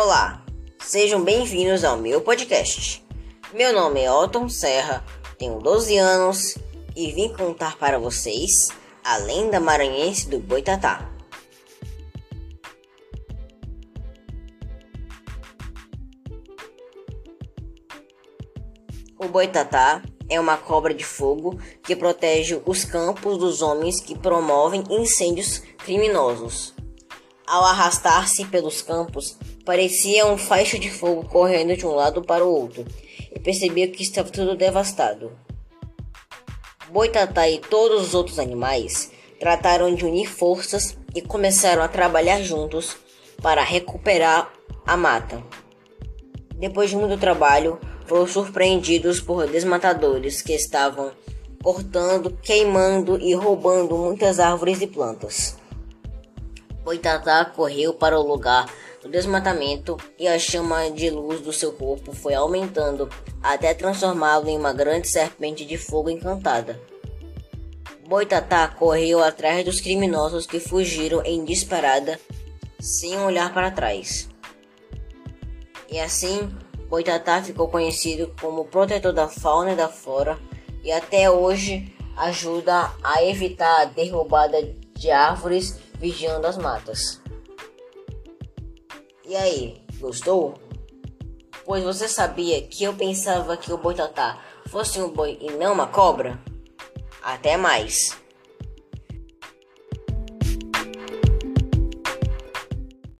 Olá, sejam bem-vindos ao meu podcast. Meu nome é Otton Serra, tenho 12 anos e vim contar para vocês a lenda maranhense do Boitatá. O Boitatá é uma cobra de fogo que protege os campos dos homens que promovem incêndios criminosos. Ao arrastar-se pelos campos, parecia um faixo de fogo correndo de um lado para o outro, e percebia que estava tudo devastado. Boitatá e todos os outros animais trataram de unir forças e começaram a trabalhar juntos para recuperar a mata. Depois de muito trabalho, foram surpreendidos por desmatadores que estavam cortando, queimando e roubando muitas árvores e plantas. Boitatá correu para o lugar do desmatamento e a chama de luz do seu corpo foi aumentando até transformá-lo em uma grande serpente de fogo encantada. Boitatá correu atrás dos criminosos que fugiram em disparada sem olhar para trás. E assim, Boitatá ficou conhecido como protetor da fauna e da flora e até hoje ajuda a evitar a derrubada de árvores vigiando as matas. E aí, gostou? Pois você sabia que eu pensava que o boitatá fosse um boi e não uma cobra? Até mais!